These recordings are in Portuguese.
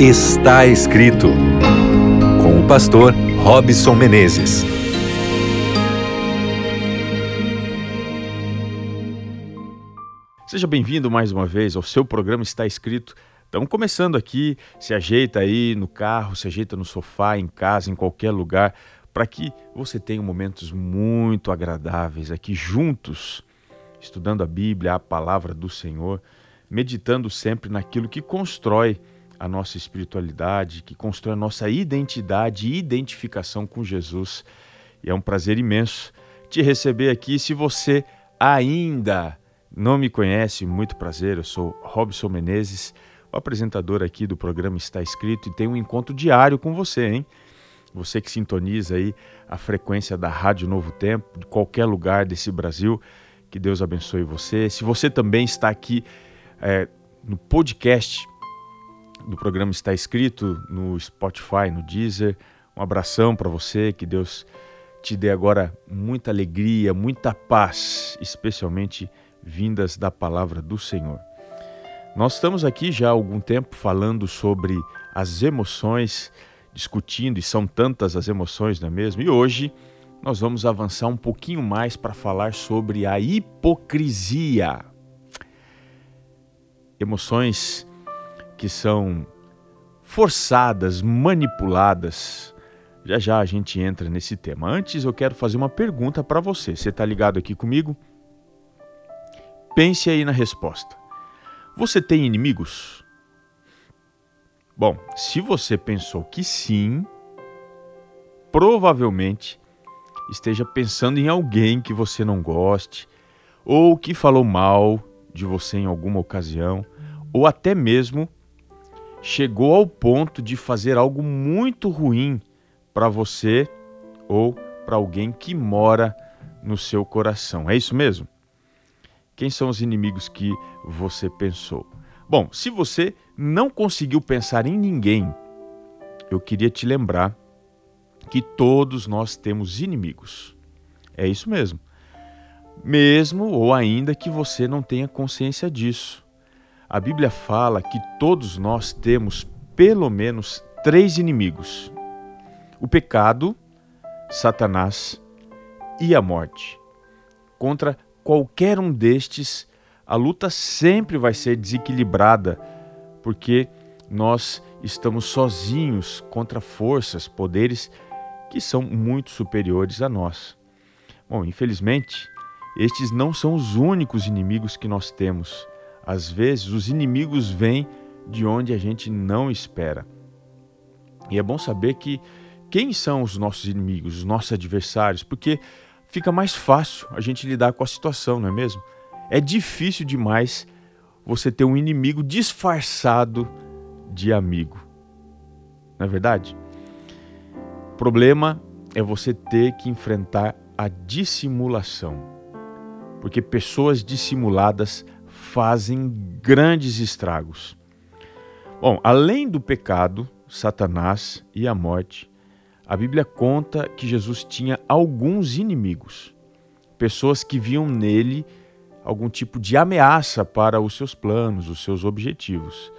Está escrito com o pastor Robson Menezes. Seja bem-vindo mais uma vez ao seu programa Está Escrito. Estamos começando aqui, se ajeita aí no carro, se ajeita no sofá, em casa, em qualquer lugar, para que você tenha momentos muito agradáveis aqui juntos, estudando a Bíblia, a palavra do Senhor, meditando sempre naquilo que constrói a nossa espiritualidade, que constrói a nossa identidade e identificação com Jesus. E é um prazer imenso te receber aqui. Se você ainda não me conhece, muito prazer, eu sou Robson Menezes, o apresentador aqui do programa Está Escrito e tem um encontro diário com você, hein? Você que sintoniza aí a frequência da Rádio Novo Tempo, de qualquer lugar desse Brasil, que Deus abençoe você. Se você também está aqui é, no podcast do programa está escrito no Spotify, no Deezer. Um abração para você, que Deus te dê agora muita alegria, muita paz, especialmente vindas da palavra do Senhor. Nós estamos aqui já há algum tempo falando sobre as emoções, discutindo, e são tantas as emoções, não é mesmo? E hoje nós vamos avançar um pouquinho mais para falar sobre a hipocrisia. Emoções que são forçadas, manipuladas. Já já a gente entra nesse tema. Antes eu quero fazer uma pergunta para você. Você está ligado aqui comigo? Pense aí na resposta. Você tem inimigos? Bom, se você pensou que sim, provavelmente esteja pensando em alguém que você não goste, ou que falou mal de você em alguma ocasião, ou até mesmo chegou ao ponto de fazer algo muito ruim para você ou para alguém que mora no seu coração. É isso mesmo? Quem são os inimigos que você pensou? Bom, se você não conseguiu pensar em ninguém, eu queria te lembrar que todos nós temos inimigos. É isso mesmo. Mesmo ou ainda que você não tenha consciência disso. A Bíblia fala que todos nós temos pelo menos três inimigos: o pecado, Satanás e a morte. Contra qualquer um destes, a luta sempre vai ser desequilibrada, porque nós estamos sozinhos contra forças, poderes que são muito superiores a nós. Bom, infelizmente, estes não são os únicos inimigos que nós temos. Às vezes, os inimigos vêm de onde a gente não espera. E é bom saber que quem são os nossos inimigos, os nossos adversários, porque fica mais fácil a gente lidar com a situação, não é mesmo? É difícil demais você ter um inimigo disfarçado de amigo. Não é verdade? O problema é você ter que enfrentar a dissimulação. Porque pessoas dissimuladas fazem grandes estragos. Bom, além do pecado, Satanás e a morte, a Bíblia conta que Jesus tinha alguns inimigos, pessoas que viam nele algum tipo de ameaça para os seus planos, os seus objetivos.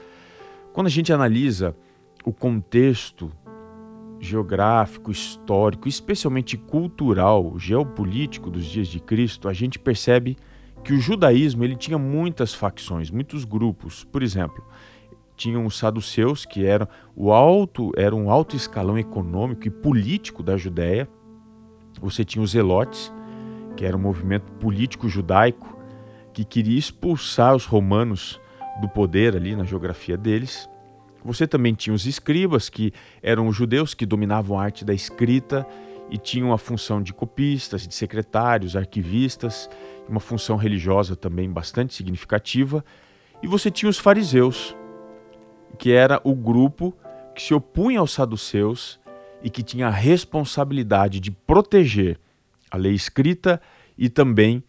Quando a gente analisa o contexto geográfico, histórico, especialmente cultural, geopolítico dos dias de Cristo, a gente percebe que o judaísmo ele tinha muitas facções, muitos grupos. Por exemplo, tinham os saduceus, que eram o alto, era um alto escalão econômico e político da Judéia. Você tinha os zelotes, que era um movimento político judaico que queria expulsar os romanos do poder ali na geografia deles. Você também tinha os escribas, que eram os judeus que dominavam a arte da escrita e tinham a função de copistas, de secretários, arquivistas, uma função religiosa também bastante significativa. E você tinha os fariseus, que era o grupo que se opunha aos saduceus e que tinha a responsabilidade de proteger a lei escrita e também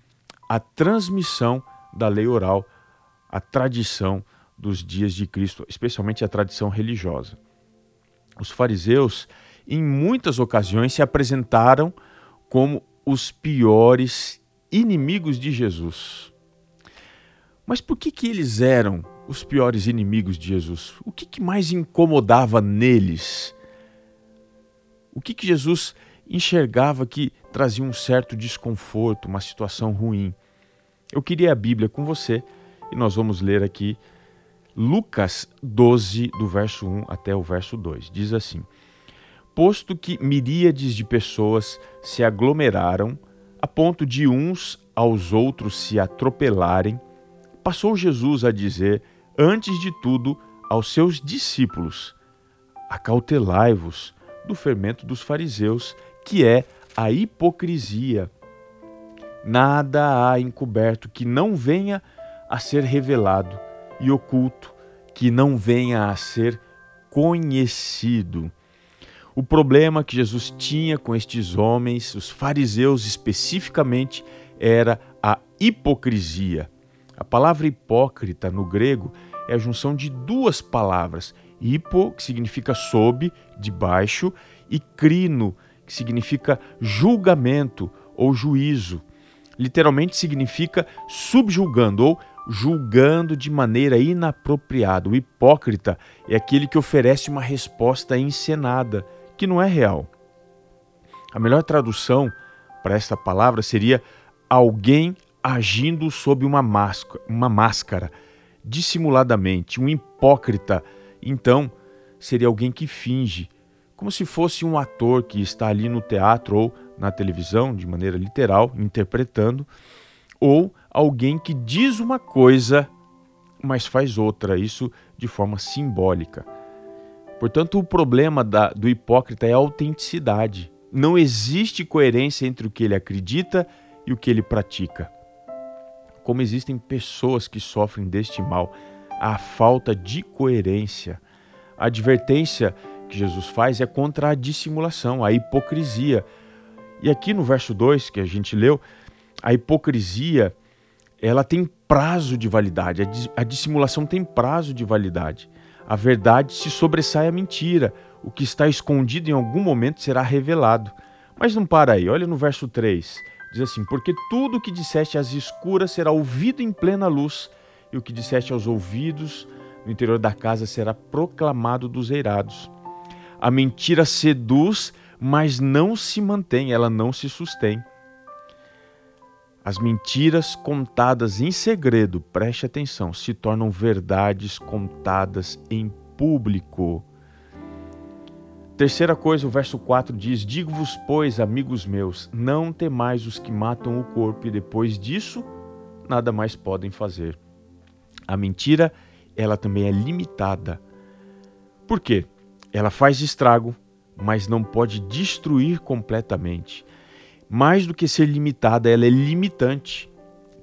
a transmissão da lei oral, a tradição dos dias de Cristo, especialmente a tradição religiosa. Os fariseus em muitas ocasiões se apresentaram como os piores inimigos de Jesus. Mas por que, que eles eram os piores inimigos de Jesus? O que, que mais incomodava neles? O que, que Jesus enxergava que trazia um certo desconforto, uma situação ruim? Eu queria a Bíblia com você e nós vamos ler aqui Lucas 12, do verso 1 até o verso 2. Diz assim: Posto que miríades de pessoas se aglomeraram a ponto de uns aos outros se atropelarem, passou Jesus a dizer, antes de tudo, aos seus discípulos: Acautelai-vos do fermento dos fariseus, que é a hipocrisia. Nada há encoberto que não venha a ser revelado, e oculto que não venha a ser conhecido. O problema que Jesus tinha com estes homens, os fariseus especificamente, era a hipocrisia. A palavra hipócrita no grego é a junção de duas palavras: hipo, que significa sob, de baixo, e crino, que significa julgamento ou juízo. Literalmente significa subjulgando ou julgando de maneira inapropriada. O hipócrita é aquele que oferece uma resposta encenada, que não é real. A melhor tradução para esta palavra seria alguém agindo sob uma máscara, uma máscara, dissimuladamente. Um hipócrita, então, seria alguém que finge, como se fosse um ator que está ali no teatro ou na televisão, de maneira literal, interpretando, ou alguém que diz uma coisa, mas faz outra, isso de forma simbólica. Portanto, o problema da, do hipócrita é a autenticidade. Não existe coerência entre o que ele acredita e o que ele pratica. Como existem pessoas que sofrem deste mal, a falta de coerência. A advertência que Jesus faz é contra a dissimulação, a hipocrisia. E aqui no verso 2 que a gente leu, a hipocrisia ela tem prazo de validade, a dissimulação tem prazo de validade. A verdade se sobressai à mentira. O que está escondido em algum momento será revelado. Mas não para aí, olha no verso 3. Diz assim: Porque tudo o que disseste às escuras será ouvido em plena luz, e o que disseste aos ouvidos no interior da casa será proclamado dos eirados. A mentira seduz, mas não se mantém, ela não se sustém. As mentiras contadas em segredo, preste atenção, se tornam verdades contadas em público. Terceira coisa, o verso 4 diz: Digo-vos, pois, amigos meus, não temais os que matam o corpo e depois disso nada mais podem fazer. A mentira, ela também é limitada. Por quê? Ela faz estrago, mas não pode destruir completamente mais do que ser limitada, ela é limitante.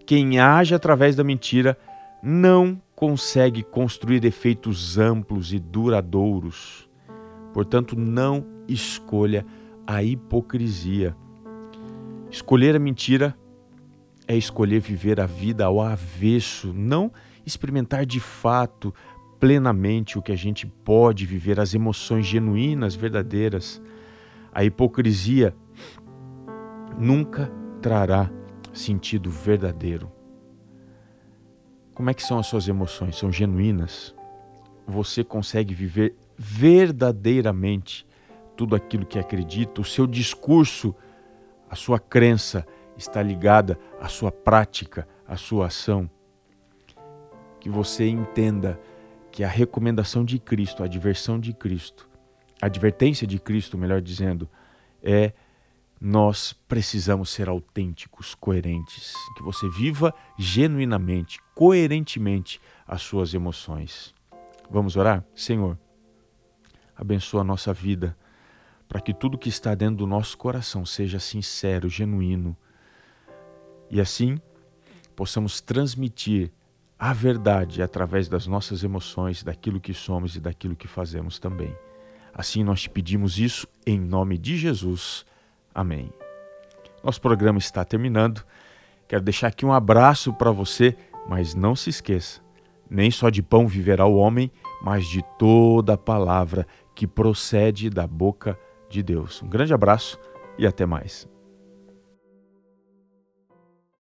Quem age através da mentira não consegue construir efeitos amplos e duradouros. Portanto, não escolha a hipocrisia. Escolher a mentira é escolher viver a vida ao avesso, não experimentar de fato, plenamente o que a gente pode viver, as emoções genuínas, verdadeiras. A hipocrisia nunca trará sentido verdadeiro. Como é que são as suas emoções? São genuínas? Você consegue viver verdadeiramente tudo aquilo que acredita? O seu discurso, a sua crença está ligada à sua prática, à sua ação? Que você entenda que a recomendação de Cristo, a adversão de Cristo, a advertência de Cristo, melhor dizendo, é nós precisamos ser autênticos, coerentes, que você viva genuinamente, coerentemente as suas emoções. Vamos orar? Senhor, abençoa a nossa vida, para que tudo que está dentro do nosso coração seja sincero, genuíno, e assim possamos transmitir a verdade através das nossas emoções, daquilo que somos e daquilo que fazemos também. Assim nós te pedimos isso em nome de Jesus. Amém. Nosso programa está terminando. Quero deixar aqui um abraço para você, mas não se esqueça: nem só de pão viverá o homem, mas de toda a palavra que procede da boca de Deus. Um grande abraço e até mais.